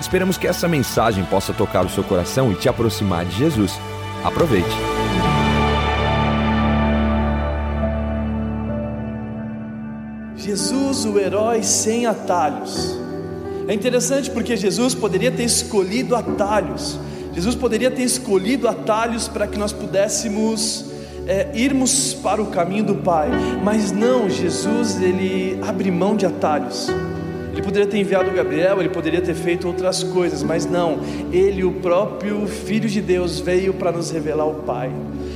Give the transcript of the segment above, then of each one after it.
Esperamos que essa mensagem possa tocar o seu coração e te aproximar de Jesus. Aproveite. Jesus, o herói sem atalhos. É interessante porque Jesus poderia ter escolhido atalhos. Jesus poderia ter escolhido atalhos para que nós pudéssemos é, irmos para o caminho do Pai, mas não, Jesus ele abre mão de atalhos. Ele poderia ter enviado Gabriel, ele poderia ter feito outras coisas, mas não, ele, o próprio Filho de Deus, veio para nos revelar o Pai.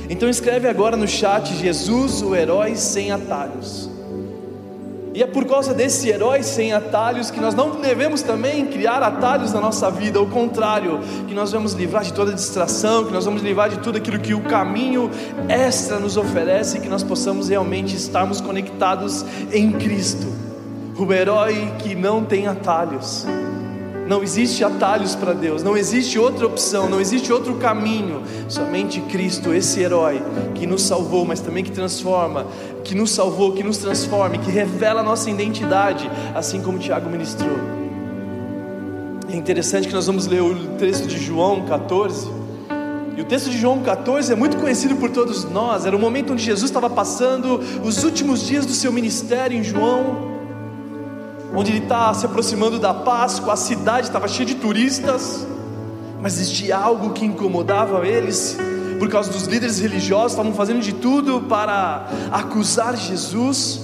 Então escreve agora no chat: Jesus, o herói sem atalhos. E é por causa desse herói sem atalhos que nós não devemos também criar atalhos na nossa vida, ao contrário, que nós vamos livrar de toda distração, que nós vamos livrar de tudo aquilo que o caminho extra nos oferece e que nós possamos realmente estarmos conectados em Cristo, o herói que não tem atalhos. Não existe atalhos para Deus, não existe outra opção, não existe outro caminho, somente Cristo, esse herói que nos salvou, mas também que transforma, que nos salvou, que nos transforma, que revela a nossa identidade, assim como Tiago ministrou. É interessante que nós vamos ler o texto de João 14. E o texto de João 14 é muito conhecido por todos nós. Era o momento onde Jesus estava passando os últimos dias do seu ministério em João onde ele está se aproximando da Páscoa, a cidade estava cheia de turistas, mas existia algo que incomodava eles, por causa dos líderes religiosos, estavam fazendo de tudo para acusar Jesus.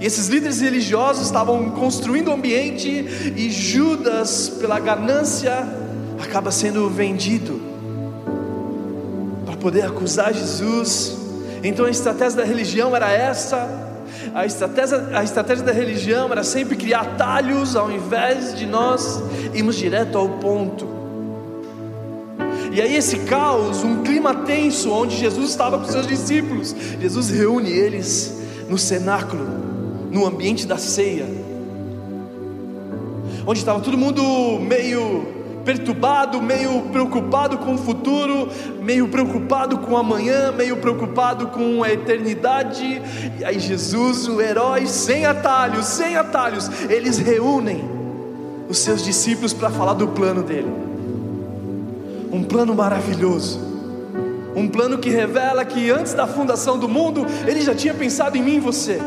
E esses líderes religiosos estavam construindo o ambiente, e Judas, pela ganância, acaba sendo vendido para poder acusar Jesus. Então a estratégia da religião era essa a estratégia, a estratégia da religião era sempre criar atalhos ao invés de nós irmos direto ao ponto. E aí esse caos, um clima tenso, onde Jesus estava com seus discípulos, Jesus reúne eles no cenáculo, no ambiente da ceia, onde estava todo mundo meio perturbado, meio preocupado com o futuro, meio preocupado com amanhã, meio preocupado com a eternidade. E aí Jesus, o herói sem atalhos, sem atalhos, eles reúnem os seus discípulos para falar do plano dele. Um plano maravilhoso. Um plano que revela que antes da fundação do mundo, ele já tinha pensado em mim e você.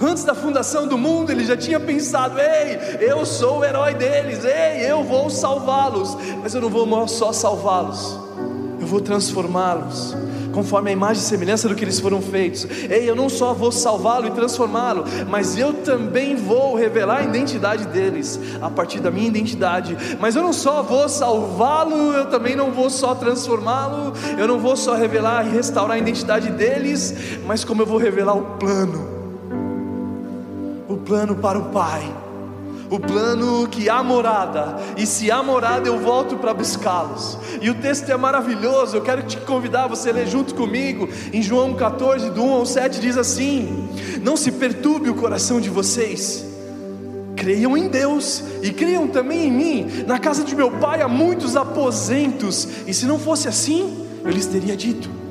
Antes da fundação do mundo, ele já tinha pensado: ei, eu sou o herói deles, ei, eu vou salvá-los. Mas eu não vou só salvá-los, eu vou transformá-los, conforme a imagem e semelhança do que eles foram feitos. Ei, eu não só vou salvá-lo e transformá-lo, mas eu também vou revelar a identidade deles, a partir da minha identidade. Mas eu não só vou salvá-lo, eu também não vou só transformá-lo, eu não vou só revelar e restaurar a identidade deles, mas como eu vou revelar o plano plano para o Pai, o plano que há morada, e se há morada eu volto para buscá-los. E o texto é maravilhoso, eu quero te convidar a você ler junto comigo, em João 14, do 1 ao 7, diz assim: Não se perturbe o coração de vocês. Creiam em Deus e creiam também em mim. Na casa de meu pai há muitos aposentos, e se não fosse assim, eu lhes teria dito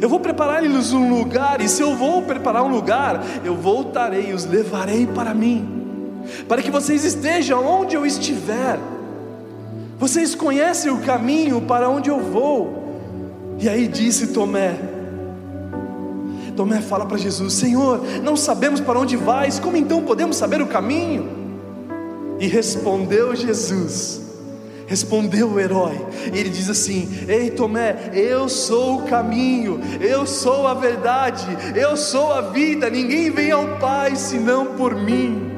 eu vou preparar-lhes um lugar, e se eu vou preparar um lugar, eu voltarei e os levarei para mim, para que vocês estejam onde eu estiver. Vocês conhecem o caminho para onde eu vou. E aí disse Tomé: Tomé fala para Jesus: Senhor, não sabemos para onde vais, como então podemos saber o caminho? E respondeu Jesus: Respondeu o herói, e ele diz assim: Ei Tomé, eu sou o caminho, eu sou a verdade, eu sou a vida, ninguém vem ao Pai senão por mim.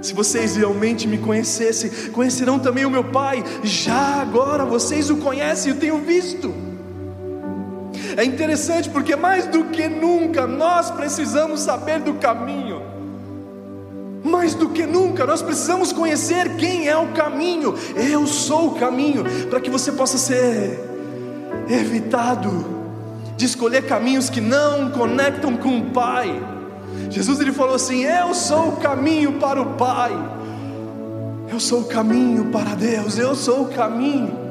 Se vocês realmente me conhecessem, conhecerão também o meu Pai, já agora vocês o conhecem, eu tenho visto. É interessante porque mais do que nunca nós precisamos saber do caminho. Mais do que nunca, nós precisamos conhecer quem é o caminho. Eu sou o caminho, para que você possa ser evitado de escolher caminhos que não conectam com o Pai. Jesus ele falou assim: Eu sou o caminho para o Pai, eu sou o caminho para Deus, eu sou o caminho.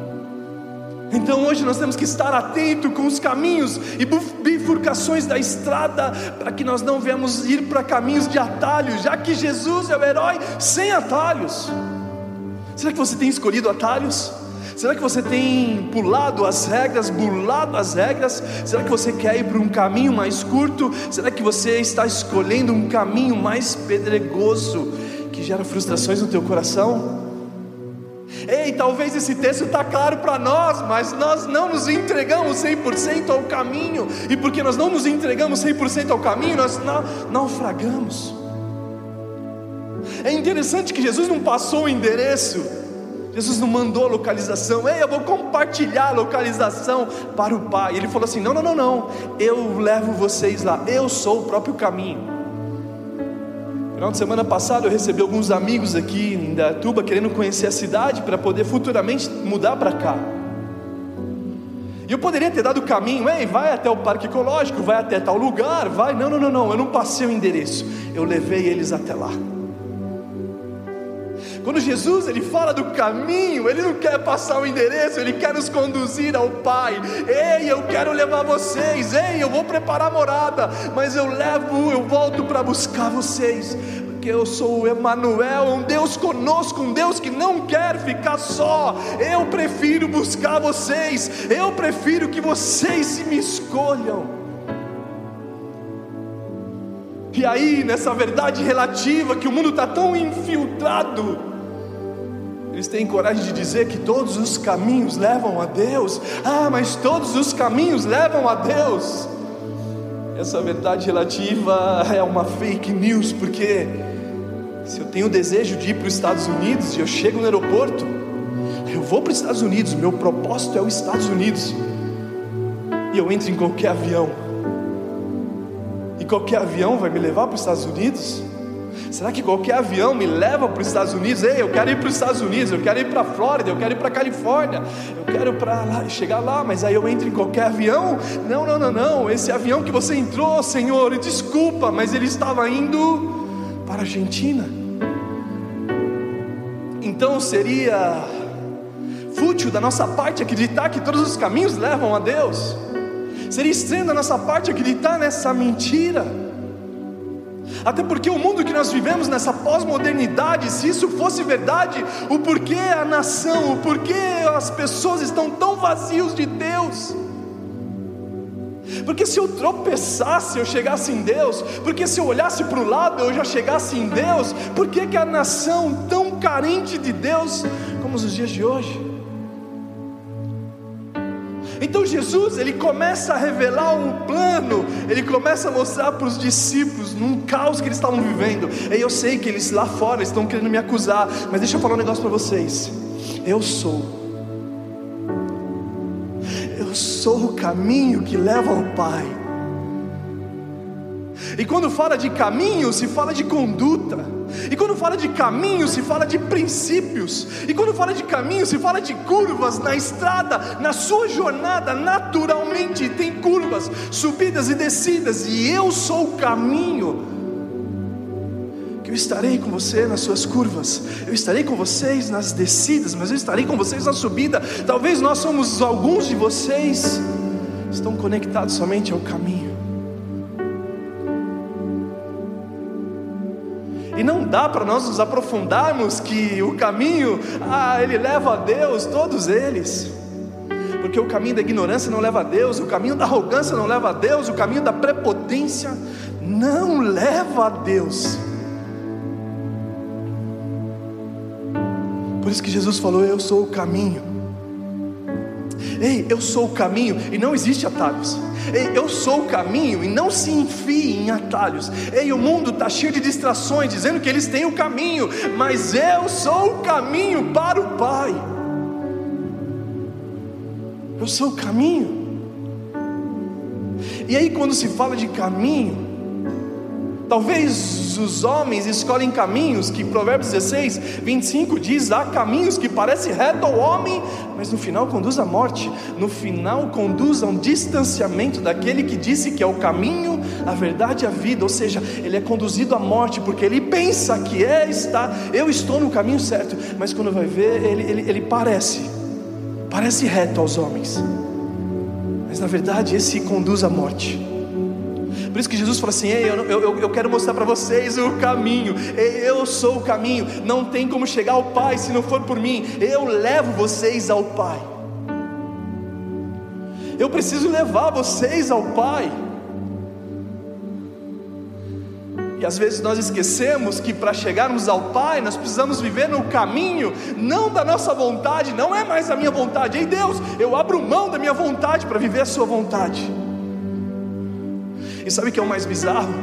Então hoje nós temos que estar atento com os caminhos e bifurcações da estrada, para que nós não venhamos ir para caminhos de atalhos, já que Jesus é o herói sem atalhos. Será que você tem escolhido atalhos? Será que você tem pulado as regras, burlado as regras? Será que você quer ir para um caminho mais curto? Será que você está escolhendo um caminho mais pedregoso que gera frustrações no teu coração? Ei, talvez esse texto está claro para nós, mas nós não nos entregamos 100% ao caminho, e porque nós não nos entregamos 100% ao caminho, nós naufragamos. É interessante que Jesus não passou o endereço, Jesus não mandou a localização, ei, eu vou compartilhar a localização para o Pai. Ele falou assim: não, não, não, não, eu levo vocês lá, eu sou o próprio caminho. Final de semana passado eu recebi alguns amigos aqui em Datuba querendo conhecer a cidade para poder futuramente mudar para cá. E eu poderia ter dado o caminho, ei, vai até o parque ecológico, vai até tal lugar, vai. Não, não, não, não, eu não passei o endereço, eu levei eles até lá. Quando Jesus ele fala do caminho, ele não quer passar o endereço, ele quer nos conduzir ao Pai. Ei, eu quero levar vocês. Ei, eu vou preparar morada, mas eu levo, eu volto para buscar vocês. Porque eu sou o Emanuel, um Deus conosco, um Deus que não quer ficar só. Eu prefiro buscar vocês. Eu prefiro que vocês me escolham. E aí, nessa verdade relativa que o mundo está tão infiltrado, eles têm coragem de dizer que todos os caminhos levam a Deus. Ah, mas todos os caminhos levam a Deus. Essa verdade relativa é uma fake news, porque se eu tenho o desejo de ir para os Estados Unidos e eu chego no aeroporto, eu vou para os Estados Unidos, meu propósito é os Estados Unidos, e eu entro em qualquer avião, e qualquer avião vai me levar para os Estados Unidos? Será que qualquer avião me leva para os Estados Unidos? Ei, eu quero ir para os Estados Unidos, eu quero ir para a Flórida, eu quero ir para a Califórnia, eu quero para lá, chegar lá, mas aí eu entro em qualquer avião? Não, não, não, não. Esse avião que você entrou, Senhor, desculpa, mas ele estava indo para a Argentina. Então seria fútil da nossa parte acreditar que todos os caminhos levam a Deus. Seria estranho da nossa parte acreditar nessa mentira. Até porque o mundo que nós vivemos nessa pós-modernidade, se isso fosse verdade, o porquê a nação, o porquê as pessoas estão tão vazios de Deus? Porque se eu tropeçasse, eu chegasse em Deus, porque se eu olhasse para o lado, eu já chegasse em Deus, por que, que a nação tão carente de Deus como os dias de hoje? Então Jesus, ele começa a revelar um plano, ele começa a mostrar para os discípulos num caos que eles estavam vivendo. E eu sei que eles lá fora estão querendo me acusar, mas deixa eu falar um negócio para vocês. Eu sou Eu sou o caminho que leva ao Pai. E quando fala de caminho, se fala de conduta. E quando fala de caminho, se fala de princípios. E quando fala de caminho, se fala de curvas na estrada, na sua jornada, naturalmente tem curvas, subidas e descidas, e eu sou o caminho. Que eu estarei com você nas suas curvas, eu estarei com vocês nas descidas, mas eu estarei com vocês na subida. Talvez nós somos alguns de vocês estão conectados somente ao caminho. E não dá para nós nos aprofundarmos que o caminho, ah, ele leva a Deus, todos eles. Porque o caminho da ignorância não leva a Deus, o caminho da arrogância não leva a Deus, o caminho da prepotência não leva a Deus. Por isso que Jesus falou: Eu sou o caminho. Ei, eu sou o caminho e não existe atalhos. Ei, eu sou o caminho e não se enfie em atalhos. Ei, o mundo está cheio de distrações, dizendo que eles têm o caminho, mas eu sou o caminho para o Pai. Eu sou o caminho. E aí, quando se fala de caminho, Talvez os homens escolhem caminhos que Provérbios 16, 25 diz: há caminhos que parecem reto ao homem, mas no final conduz à morte, no final conduz a um distanciamento daquele que disse que é o caminho, a verdade e a vida, ou seja, ele é conduzido à morte, porque ele pensa que é, está, eu estou no caminho certo, mas quando vai ver, ele, ele, ele parece, parece reto aos homens, mas na verdade esse conduz à morte. Por isso que Jesus falou assim: Ei, eu, eu, eu quero mostrar para vocês o caminho. Eu sou o caminho. Não tem como chegar ao Pai se não for por mim. Eu levo vocês ao Pai. Eu preciso levar vocês ao Pai. E às vezes nós esquecemos que para chegarmos ao Pai, nós precisamos viver no caminho, não da nossa vontade, não é mais a minha vontade. Ei Deus, eu abro mão da minha vontade para viver a Sua vontade. E sabe o que é o mais bizarro?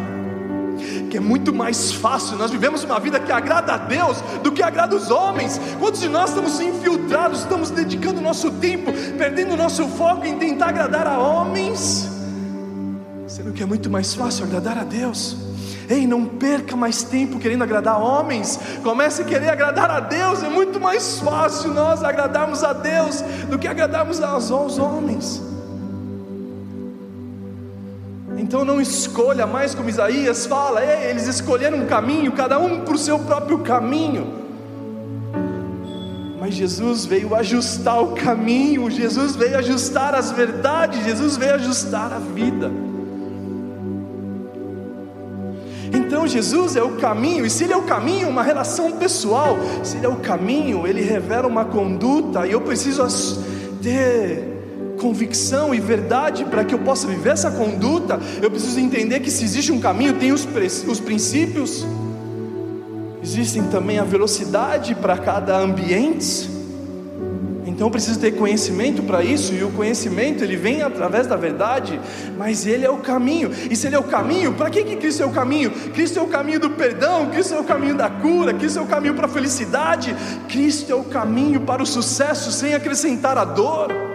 Que é muito mais fácil, nós vivemos uma vida que agrada a Deus do que agrada os homens. Quantos de nós estamos infiltrados, estamos dedicando nosso tempo, perdendo nosso foco em tentar agradar a homens, sendo que é muito mais fácil agradar a Deus. Ei, não perca mais tempo querendo agradar homens, comece a querer agradar a Deus. É muito mais fácil nós agradarmos a Deus do que agradarmos aos homens. Então não escolha mais como Isaías fala, Ei, eles escolheram um caminho, cada um o seu próprio caminho. Mas Jesus veio ajustar o caminho, Jesus veio ajustar as verdades, Jesus veio ajustar a vida. Então Jesus é o caminho, e se Ele é o caminho, uma relação pessoal, se Ele é o caminho, Ele revela uma conduta, e eu preciso ter convicção e verdade para que eu possa viver essa conduta, eu preciso entender que se existe um caminho, tem os, os princípios, existem também a velocidade para cada ambiente. Então eu preciso ter conhecimento para isso, e o conhecimento ele vem através da verdade, mas ele é o caminho. E se ele é o caminho, para que, que Cristo é o caminho? Cristo é o caminho do perdão, Cristo é o caminho da cura, Cristo é o caminho para a felicidade, Cristo é o caminho para o sucesso sem acrescentar a dor.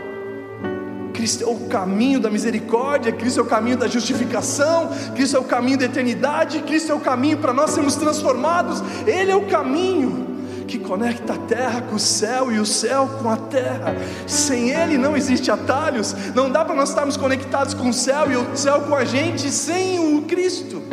Cristo é o caminho da misericórdia, Cristo é o caminho da justificação, Cristo é o caminho da eternidade, Cristo é o caminho para nós sermos transformados, Ele é o caminho que conecta a terra com o céu e o céu com a terra. Sem Ele não existe atalhos, não dá para nós estarmos conectados com o céu e o céu com a gente sem o Cristo.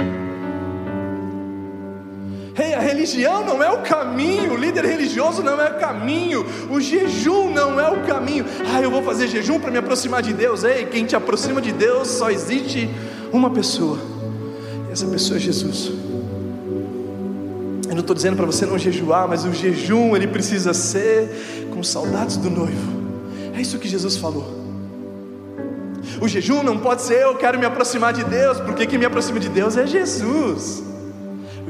A religião não é o caminho, o líder religioso não é o caminho, o jejum não é o caminho. Ah, eu vou fazer jejum para me aproximar de Deus. Ei, quem te aproxima de Deus só existe uma pessoa, e essa pessoa é Jesus. Eu não estou dizendo para você não jejuar, mas o jejum ele precisa ser com saudades do noivo. É isso que Jesus falou. O jejum não pode ser eu quero me aproximar de Deus, porque quem me aproxima de Deus é Jesus.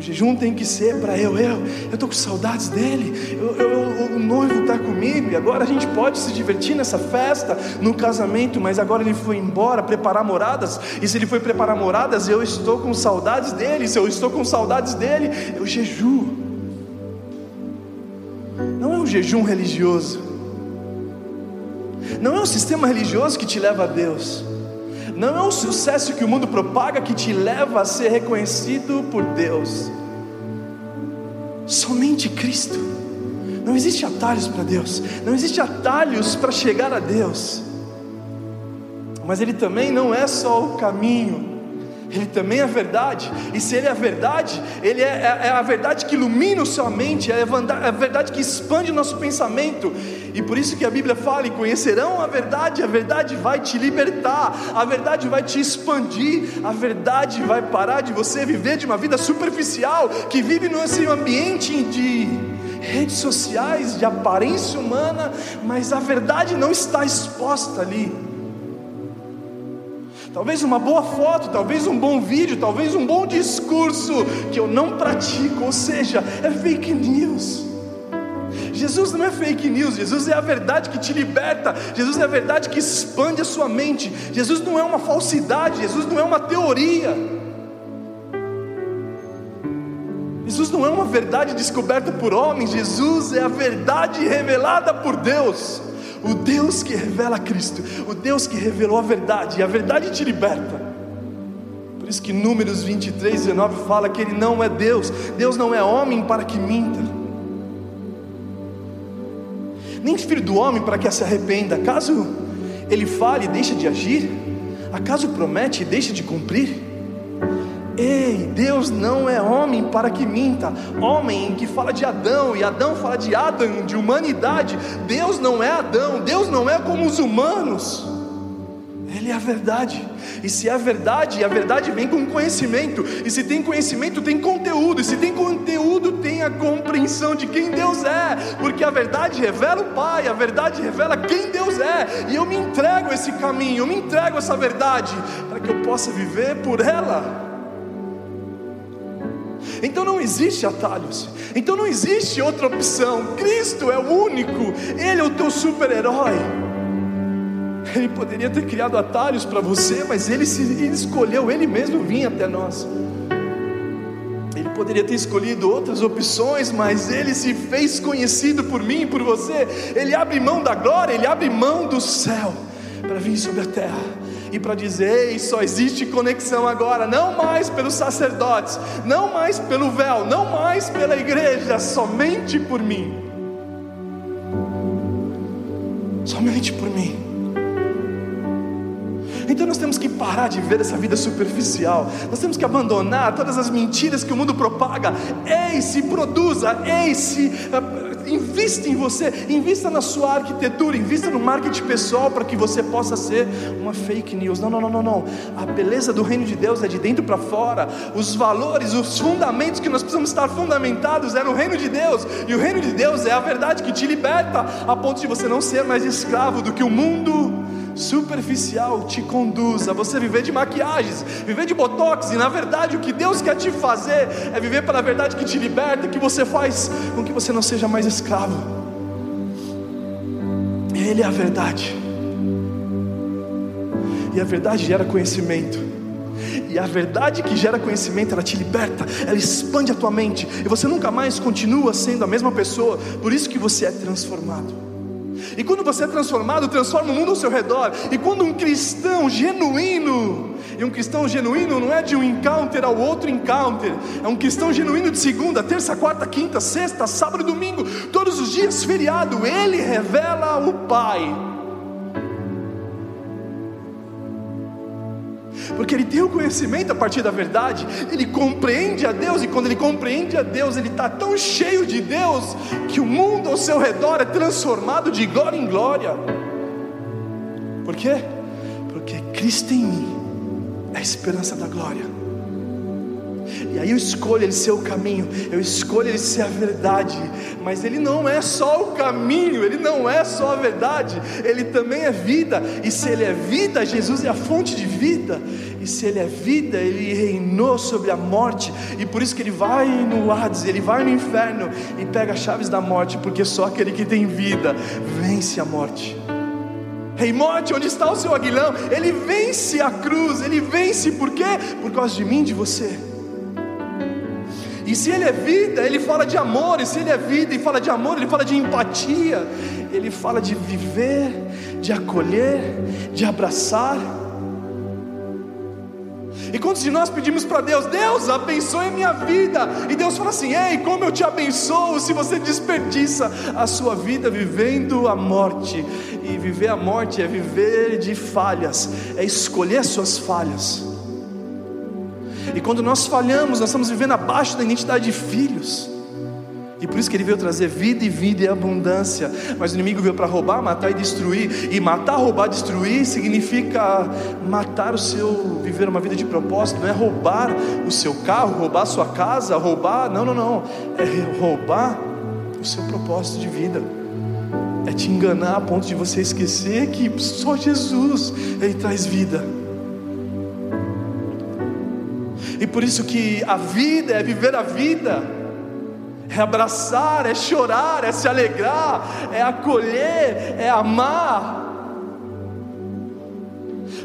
O jejum tem que ser para eu, eu, eu estou com saudades dele, eu, eu, o noivo está comigo, e agora a gente pode se divertir nessa festa, no casamento, mas agora ele foi embora preparar moradas, e se ele foi preparar moradas, eu estou com saudades dele, se eu estou com saudades dele, eu jejuo. Não é um jejum religioso, não é um sistema religioso que te leva a Deus. Não é o sucesso que o mundo propaga que te leva a ser reconhecido por Deus. Somente Cristo. Não existe atalhos para Deus. Não existe atalhos para chegar a Deus. Mas Ele também não é só o caminho ele também é verdade, e se Ele é verdade, Ele é, é, é a verdade que ilumina a sua mente, é a verdade que expande o nosso pensamento, e por isso que a Bíblia fala: e conhecerão a verdade, a verdade vai te libertar, a verdade vai te expandir, a verdade vai parar de você viver de uma vida superficial, que vive nesse ambiente de redes sociais, de aparência humana, mas a verdade não está exposta ali. Talvez uma boa foto, talvez um bom vídeo, talvez um bom discurso que eu não pratico, ou seja, é fake news. Jesus não é fake news, Jesus é a verdade que te liberta, Jesus é a verdade que expande a sua mente, Jesus não é uma falsidade, Jesus não é uma teoria, Jesus não é uma verdade descoberta por homens, Jesus é a verdade revelada por Deus o Deus que revela Cristo, o Deus que revelou a verdade, e a verdade te liberta. Por isso que Números 23, 19 fala que Ele não é Deus, Deus não é homem para que minta, nem filho do homem para que se arrependa. Caso Ele fale e deixe de agir, acaso promete e deixe de cumprir? Ei, Deus não é homem para que minta. Homem que fala de Adão e Adão fala de Adão, de humanidade. Deus não é Adão, Deus não é como os humanos. Ele é a verdade. E se é a verdade, a verdade vem com conhecimento. E se tem conhecimento, tem conteúdo. E se tem conteúdo, tem a compreensão de quem Deus é. Porque a verdade revela o Pai, a verdade revela quem Deus é. E eu me entrego a esse caminho, eu me entrego a essa verdade, para que eu possa viver por ela. Então não existe atalhos, então não existe outra opção. Cristo é o único, Ele é o teu super-herói. Ele poderia ter criado atalhos para você, mas ele, se, ele escolheu, ele mesmo vir até nós. Ele poderia ter escolhido outras opções, mas ele se fez conhecido por mim e por você. Ele abre mão da glória, ele abre mão do céu para vir sobre a terra e para dizer: Ei, só existe conexão agora, não mais pelos sacerdotes, não mais pelo véu, não mais pela igreja, somente por mim. Somente por mim. Então nós temos que parar de ver essa vida superficial. Nós temos que abandonar todas as mentiras que o mundo propaga. Ei, se produza, ei, se invista em você, invista na sua arquitetura, invista no marketing pessoal para que você possa ser uma fake news. Não, não, não, não, não. A beleza do reino de Deus é de dentro para fora. Os valores, os fundamentos que nós precisamos estar fundamentados é no reino de Deus. E o reino de Deus é a verdade que te liberta a ponto de você não ser mais escravo do que o mundo superficial te conduz a você viver de maquiagens, viver de botox, e na verdade o que Deus quer te fazer é viver pela verdade que te liberta, que você faz com que você não seja mais escravo. Ele é a verdade, e a verdade gera conhecimento. E a verdade que gera conhecimento, ela te liberta, ela expande a tua mente, e você nunca mais continua sendo a mesma pessoa, por isso que você é transformado. E quando você é transformado, transforma o mundo ao seu redor. E quando um cristão genuíno, e um cristão genuíno não é de um encounter ao outro encounter, é um cristão genuíno de segunda, terça, quarta, quinta, sexta, sábado e domingo, todos os dias feriado, ele revela o Pai. Porque ele tem o conhecimento a partir da verdade, ele compreende a Deus, e quando ele compreende a Deus, ele está tão cheio de Deus, que o mundo ao seu redor é transformado de glória em glória. Por quê? Porque Cristo em mim é a esperança da glória. E aí eu escolho ele ser o caminho, eu escolho ele ser a verdade, mas ele não é só o caminho, ele não é só a verdade, ele também é vida. E se ele é vida, Jesus é a fonte de vida. E se ele é vida, ele reinou sobre a morte, e por isso que ele vai no Hades, ele vai no inferno e pega as chaves da morte, porque só aquele que tem vida vence a morte. Rei morte, onde está o seu aguilhão? Ele vence a cruz, ele vence por quê? Por causa de mim, de você. E se ele é vida, ele fala de amor. E se ele é vida e fala de amor, ele fala de empatia. Ele fala de viver, de acolher, de abraçar. E quantos de nós pedimos para Deus, Deus abençoe a minha vida, e Deus fala assim: Ei, como eu te abençoo se você desperdiça a sua vida vivendo a morte, e viver a morte é viver de falhas, é escolher as suas falhas. E quando nós falhamos, nós estamos vivendo abaixo da identidade de filhos. E por isso que ele veio trazer vida e vida e abundância. Mas o inimigo veio para roubar, matar e destruir. E matar, roubar, destruir significa matar o seu viver uma vida de propósito, não é roubar o seu carro, roubar a sua casa, roubar, não, não, não. É roubar o seu propósito de vida. É te enganar a ponto de você esquecer que só Jesus ele traz vida. E por isso que a vida é viver a vida, é abraçar, é chorar, é se alegrar, é acolher, é amar.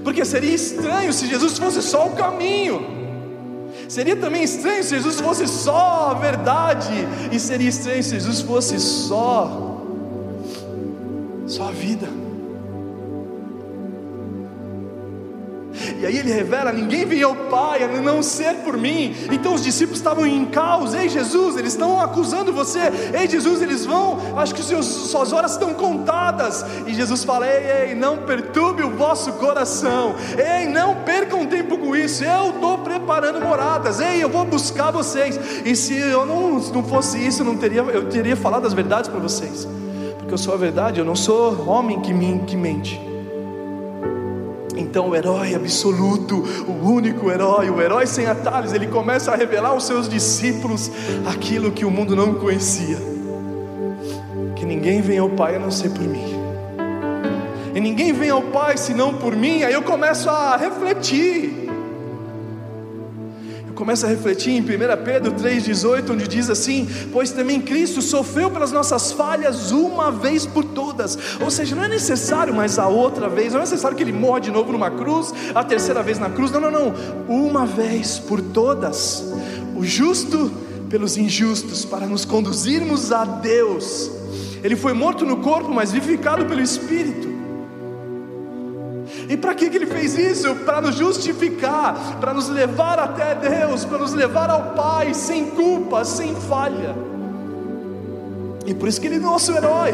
Porque seria estranho se Jesus fosse só o caminho. Seria também estranho se Jesus fosse só a verdade, e seria estranho se Jesus fosse só só a vida. E aí ele revela: ninguém vem ao Pai a não ser por mim. Então os discípulos estavam em caos. Ei, Jesus, eles estão acusando você. Ei, Jesus, eles vão. Acho que seus, suas horas estão contadas. E Jesus fala: ei, ei, não perturbe o vosso coração. Ei, não percam tempo com isso. Eu estou preparando moradas. Ei, eu vou buscar vocês. E se eu não, não fosse isso, eu não teria, eu teria falado as verdades para vocês. Porque eu sou a verdade, eu não sou homem que, que mente. Então o herói absoluto, o único herói, o herói sem atalhos, ele começa a revelar aos seus discípulos aquilo que o mundo não conhecia. Que ninguém vem ao Pai a não ser por mim. E ninguém vem ao Pai senão por mim. Aí eu começo a refletir começa a refletir em 1 Pedro 3,18, onde diz assim: Pois também Cristo sofreu pelas nossas falhas uma vez por todas. Ou seja, não é necessário mais a outra vez, não é necessário que ele morra de novo numa cruz, a terceira vez na cruz. Não, não, não. Uma vez por todas. O justo pelos injustos, para nos conduzirmos a Deus. Ele foi morto no corpo, mas vivificado pelo Espírito. E para que, que ele fez isso? Para nos justificar, para nos levar até Deus, para nos levar ao Pai, sem culpa, sem falha. E por isso que ele é nosso herói.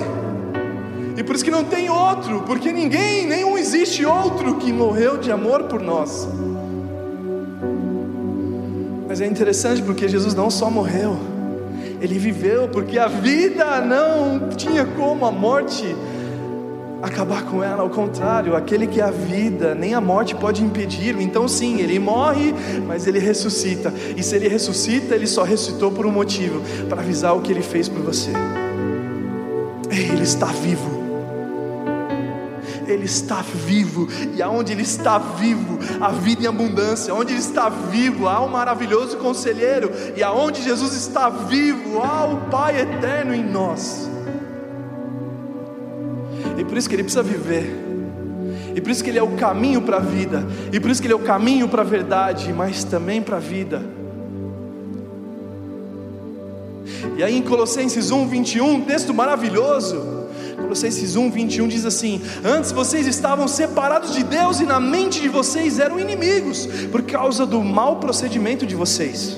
E por isso que não tem outro, porque ninguém, nenhum existe outro que morreu de amor por nós. Mas é interessante porque Jesus não só morreu, ele viveu, porque a vida não tinha como a morte acabar com ela, ao contrário, aquele que é a vida, nem a morte pode impedir. Então, sim, ele morre, mas ele ressuscita. E se ele ressuscita, ele só ressuscitou por um motivo para avisar o que ele fez por você. Ele está vivo. Ele está vivo, e aonde Ele está vivo, a vida em abundância, onde Ele está vivo, há um maravilhoso conselheiro, e aonde Jesus está vivo, há o Pai eterno em nós. E por isso que ele precisa viver. E por isso que ele é o caminho para a vida. E por isso que ele é o caminho para a verdade, mas também para a vida. E aí em Colossenses 1, 21, texto maravilhoso. Colossenses 1, 21 diz assim: Antes vocês estavam separados de Deus e na mente de vocês eram inimigos, por causa do mau procedimento de vocês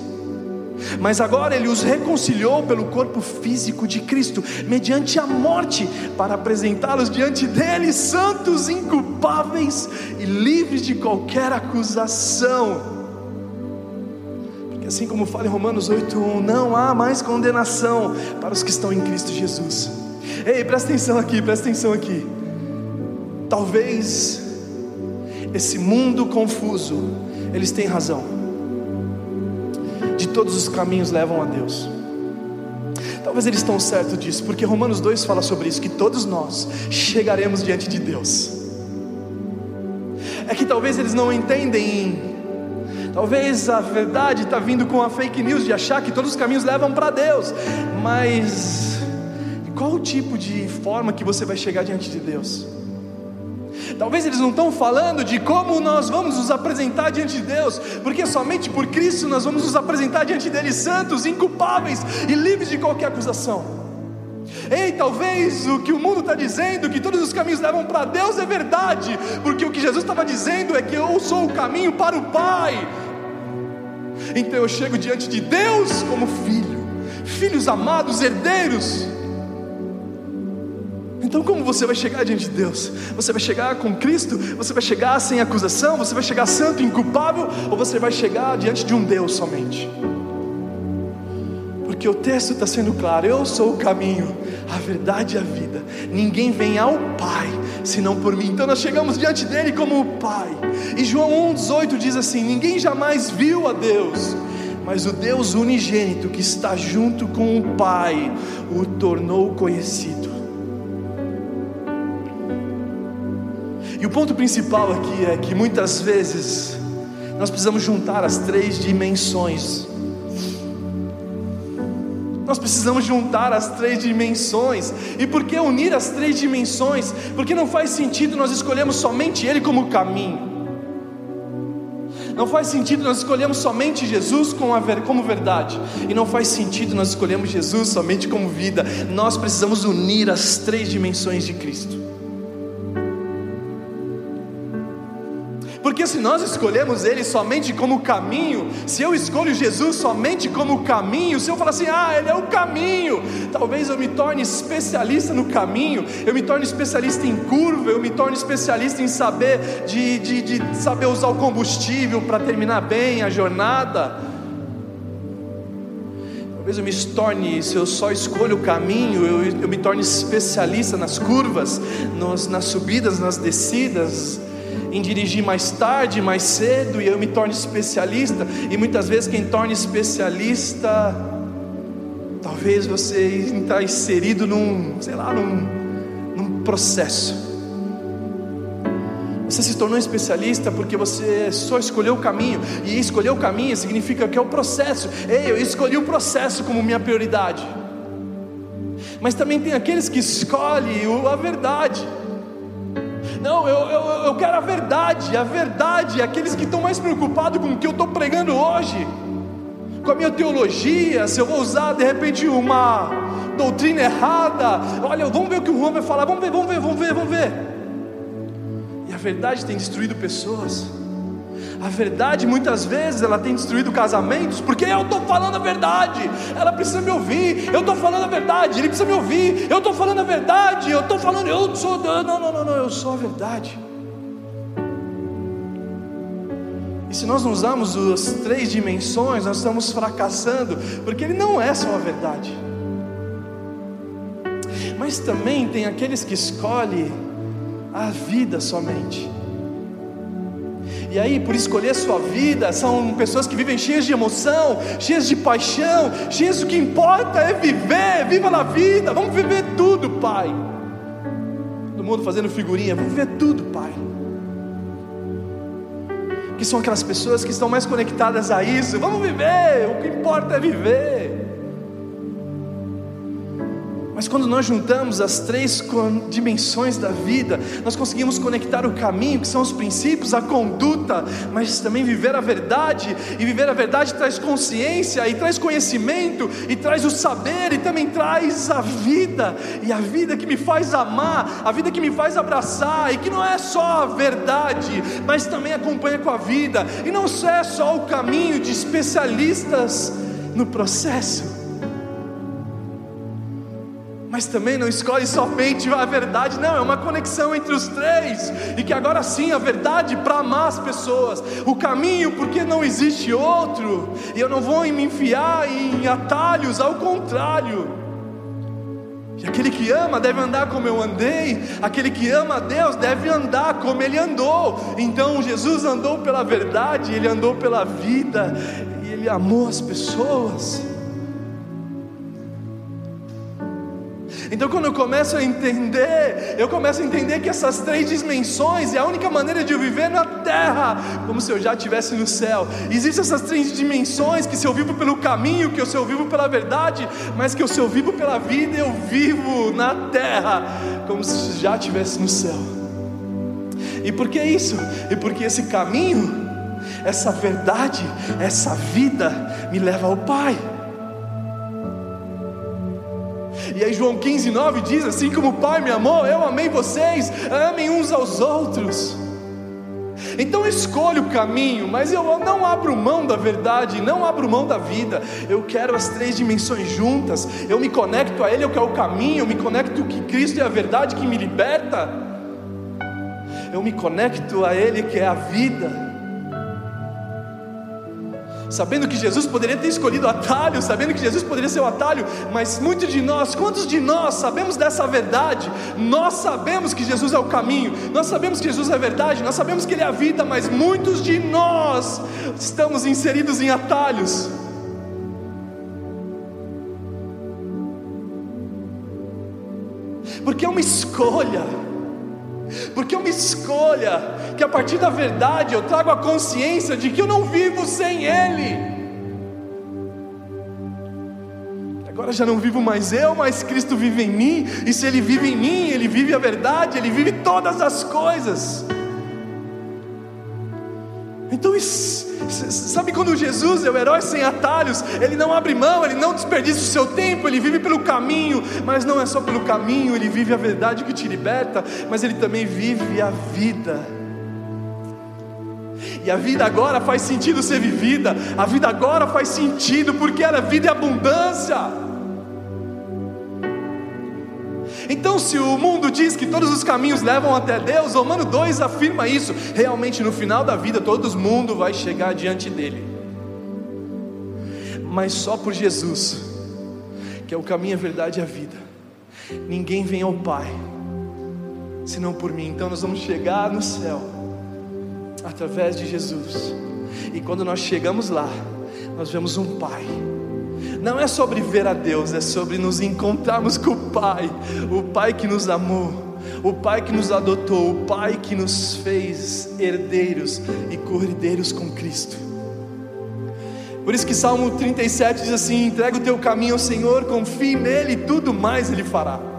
mas agora ele os reconciliou pelo corpo físico de Cristo, mediante a morte, para apresentá-los diante dele, santos, inculpáveis e livres de qualquer acusação. Porque assim como fala em Romanos 8:1, não há mais condenação para os que estão em Cristo Jesus. Ei, presta atenção aqui, presta atenção aqui. Talvez esse mundo confuso, eles têm razão todos os caminhos levam a Deus. Talvez eles estão certos disso, porque Romanos 2 fala sobre isso, que todos nós chegaremos diante de Deus. É que talvez eles não entendem, talvez a verdade está vindo com a fake news de achar que todos os caminhos levam para Deus, mas qual o tipo de forma que você vai chegar diante de Deus? Talvez eles não estão falando de como nós vamos nos apresentar diante de Deus, porque somente por Cristo nós vamos nos apresentar diante dele santos, inculpáveis e livres de qualquer acusação. Ei, talvez o que o mundo está dizendo, que todos os caminhos levam para Deus, é verdade, porque o que Jesus estava dizendo é que eu sou o caminho para o Pai. Então eu chego diante de Deus como filho, filhos amados, herdeiros então, como você vai chegar diante de Deus? Você vai chegar com Cristo? Você vai chegar sem acusação? Você vai chegar santo, inculpável? Ou você vai chegar diante de um Deus somente? Porque o texto está sendo claro: eu sou o caminho, a verdade e a vida. Ninguém vem ao Pai senão por mim. Então, nós chegamos diante dele como o Pai. E João 1,18 diz assim: Ninguém jamais viu a Deus mas o Deus unigênito que está junto com o Pai o tornou conhecido. E o ponto principal aqui é que muitas vezes nós precisamos juntar as três dimensões. Nós precisamos juntar as três dimensões. E por que unir as três dimensões? Porque não faz sentido nós escolhermos somente Ele como caminho. Não faz sentido nós escolhemos somente Jesus como verdade. E não faz sentido nós escolhemos Jesus somente como vida. Nós precisamos unir as três dimensões de Cristo. Porque se nós escolhemos Ele somente como caminho, se eu escolho Jesus somente como caminho, se eu falar assim, ah, Ele é o caminho, talvez eu me torne especialista no caminho, eu me torne especialista em curva, eu me torne especialista em saber de, de, de saber usar o combustível para terminar bem a jornada. Talvez eu me torne, se eu só escolho o caminho, eu, eu me torne especialista nas curvas, nos, nas subidas, nas descidas, em dirigir mais tarde, mais cedo, e eu me torne especialista. E muitas vezes quem torna especialista, talvez você está inserido num, sei lá, num, num processo você se tornou especialista porque você só escolheu o caminho, e escolher o caminho significa que é o processo. Ei, eu escolhi o processo como minha prioridade. Mas também tem aqueles que escolhem a verdade. Não, eu, eu, eu quero a verdade, a verdade, aqueles que estão mais preocupados com o que eu estou pregando hoje, com a minha teologia, se eu vou usar de repente uma doutrina errada. Olha, vamos ver o que o Juan vai falar, vamos ver, vamos ver, vamos ver, vamos ver verdade tem destruído pessoas. A verdade muitas vezes ela tem destruído casamentos, porque eu estou falando a verdade, ela precisa me ouvir, eu estou falando a verdade, ele precisa me ouvir, eu estou falando a verdade, eu estou falando, eu sou, não, não, não, não, eu sou a verdade. E se nós não usamos as três dimensões, nós estamos fracassando, porque ele não é só a verdade. Mas também tem aqueles que escolhem a vida somente. E aí, por escolher sua vida, são pessoas que vivem cheias de emoção, cheias de paixão, cheias do que importa é viver, viva na vida, vamos viver tudo, Pai. Todo mundo fazendo figurinha, vamos viver tudo, Pai. Que são aquelas pessoas que estão mais conectadas a isso, vamos viver, o que importa é viver. Mas quando nós juntamos as três dimensões da vida, nós conseguimos conectar o caminho, que são os princípios, a conduta, mas também viver a verdade. E viver a verdade traz consciência, e traz conhecimento, e traz o saber, e também traz a vida. E a vida que me faz amar, a vida que me faz abraçar, e que não é só a verdade, mas também acompanha com a vida. E não é só o caminho de especialistas no processo mas também não escolhe somente a verdade, não, é uma conexão entre os três, e que agora sim a verdade para amar as pessoas, o caminho porque não existe outro, e eu não vou me enfiar em atalhos, ao contrário. E aquele que ama deve andar como eu andei, aquele que ama a Deus deve andar como ele andou. Então Jesus andou pela verdade, ele andou pela vida, e ele amou as pessoas. Então, quando eu começo a entender, eu começo a entender que essas três dimensões é a única maneira de eu viver na terra, como se eu já estivesse no céu. Existem essas três dimensões que se eu vivo pelo caminho, que se eu vivo pela verdade, mas que se eu vivo pela vida, eu vivo na terra, como se já estivesse no céu. E por que isso? E porque esse caminho, essa verdade, essa vida me leva ao Pai. E aí João 15, 9 diz: Assim como o Pai me amou, eu amei vocês, amem uns aos outros. Então eu escolho o caminho, mas eu não abro mão da verdade, não abro mão da vida. Eu quero as três dimensões juntas. Eu me conecto a Ele, eu quero o caminho, eu me conecto que Cristo é a verdade que me liberta. Eu me conecto a Ele que é a vida sabendo que Jesus poderia ter escolhido atalho, sabendo que Jesus poderia ser o atalho, mas muitos de nós, quantos de nós sabemos dessa verdade? Nós sabemos que Jesus é o caminho, nós sabemos que Jesus é a verdade, nós sabemos que Ele é a vida, mas muitos de nós estamos inseridos em atalhos. Porque é uma escolha porque uma escolha que a partir da verdade eu trago a consciência de que eu não vivo sem Ele. Agora já não vivo mais eu, mas Cristo vive em mim, e se Ele vive em mim, Ele vive a verdade, Ele vive todas as coisas. Então, sabe quando Jesus é o herói sem atalhos? Ele não abre mão, ele não desperdiça o seu tempo, ele vive pelo caminho, mas não é só pelo caminho, ele vive a verdade que te liberta, mas ele também vive a vida. E a vida agora faz sentido ser vivida, a vida agora faz sentido porque ela é vida e abundância. Então, se o mundo diz que todos os caminhos levam até Deus, Romano 2 afirma isso. Realmente, no final da vida, todo mundo vai chegar diante dele, mas só por Jesus, que é o caminho, a verdade e a vida. Ninguém vem ao Pai senão por mim. Então, nós vamos chegar no céu através de Jesus. E quando nós chegamos lá, nós vemos um Pai. Não é sobre ver a Deus, é sobre nos encontrarmos com o Pai, o Pai que nos amou, o Pai que nos adotou, o Pai que nos fez herdeiros e cordeiros com Cristo. Por isso que Salmo 37 diz assim: entrega o teu caminho ao Senhor, confie nele, e tudo mais ele fará.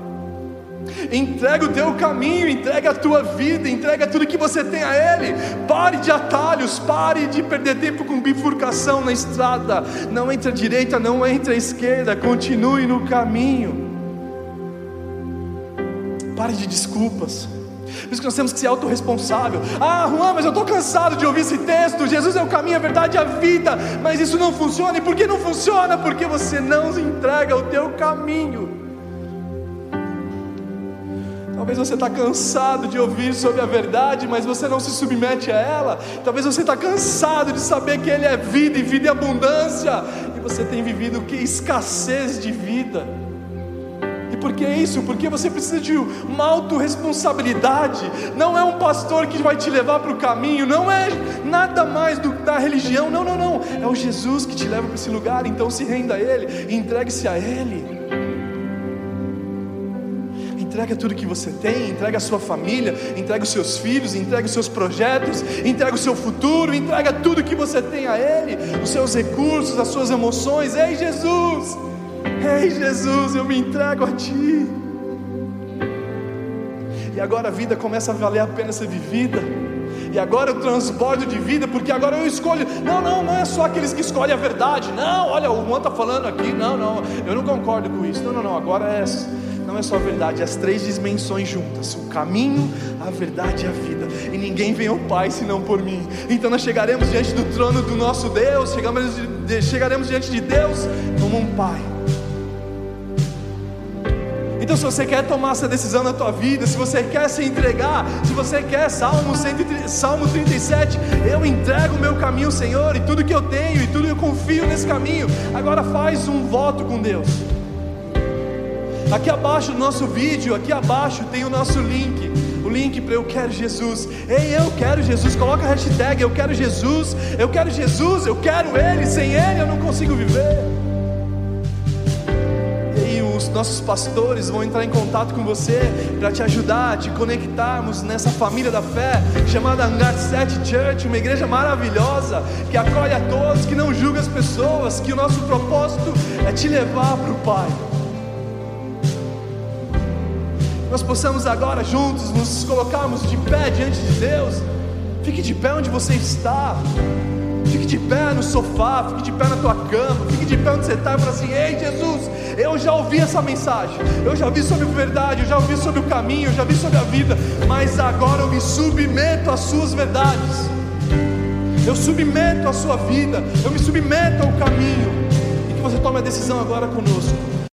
Entrega o teu caminho, entrega a tua vida, entrega tudo que você tem a Ele. Pare de atalhos, pare de perder tempo com bifurcação na estrada. Não entre à direita, não entre à esquerda, continue no caminho. Pare de desculpas. Por isso que nós temos que ser autorresponsável. Ah, Juan, mas eu estou cansado de ouvir esse texto. Jesus é o caminho, a verdade e a vida. Mas isso não funciona. E por que não funciona? Porque você não entrega o teu caminho. Talvez você está cansado de ouvir sobre a verdade, mas você não se submete a ela. Talvez você está cansado de saber que Ele é vida e vida e abundância, e você tem vivido que escassez de vida. E por que isso? Porque você precisa de uma autorresponsabilidade. Não é um pastor que vai te levar para o caminho, não é nada mais do, da religião, não, não, não. É o Jesus que te leva para esse lugar, então se renda a Ele, entregue-se a Ele. Entrega tudo que você tem, entrega a sua família, entrega os seus filhos, entrega os seus projetos, entrega o seu futuro, entrega tudo que você tem a Ele, os seus recursos, as suas emoções. Ei Jesus, ei Jesus, eu me entrego a Ti. E agora a vida começa a valer a pena ser vivida. E agora eu transbordo de vida, porque agora eu escolho. Não, não, não é só aqueles que escolhem a verdade. Não, olha, o Juan está falando aqui. Não, não, eu não concordo com isso. Não, não, não. Agora é não é só a verdade, é as três dimensões juntas: o caminho, a verdade e a vida. E ninguém vem ao Pai senão por mim. Então nós chegaremos diante do trono do nosso Deus, chegaremos, chegaremos diante de Deus como um Pai. Então, se você quer tomar essa decisão na tua vida, se você quer se entregar, se você quer, Salmo, 130, Salmo 37, eu entrego o meu caminho, Senhor, e tudo que eu tenho, e tudo eu confio nesse caminho. Agora faz um voto com Deus. Aqui abaixo do nosso vídeo, aqui abaixo tem o nosso link. O link para Eu Quero Jesus. Ei, eu quero Jesus. Coloca a hashtag Eu Quero Jesus. Eu quero Jesus, eu quero Ele. Sem Ele eu não consigo viver. E os nossos pastores vão entrar em contato com você para te ajudar, te conectarmos nessa família da fé chamada Hangar 7 Church, uma igreja maravilhosa que acolhe a todos, que não julga as pessoas, que o nosso propósito é te levar para o Pai nós possamos agora juntos nos colocarmos de pé diante de Deus. Fique de pé onde você está. Fique de pé no sofá, fique de pé na tua cama, fique de pé onde você está e fala assim: Ei Jesus, eu já ouvi essa mensagem, eu já vi sobre a verdade, eu já ouvi sobre o caminho, eu já vi sobre a vida, mas agora eu me submeto às suas verdades, eu submeto a sua vida, eu me submeto ao caminho, e que você tome a decisão agora conosco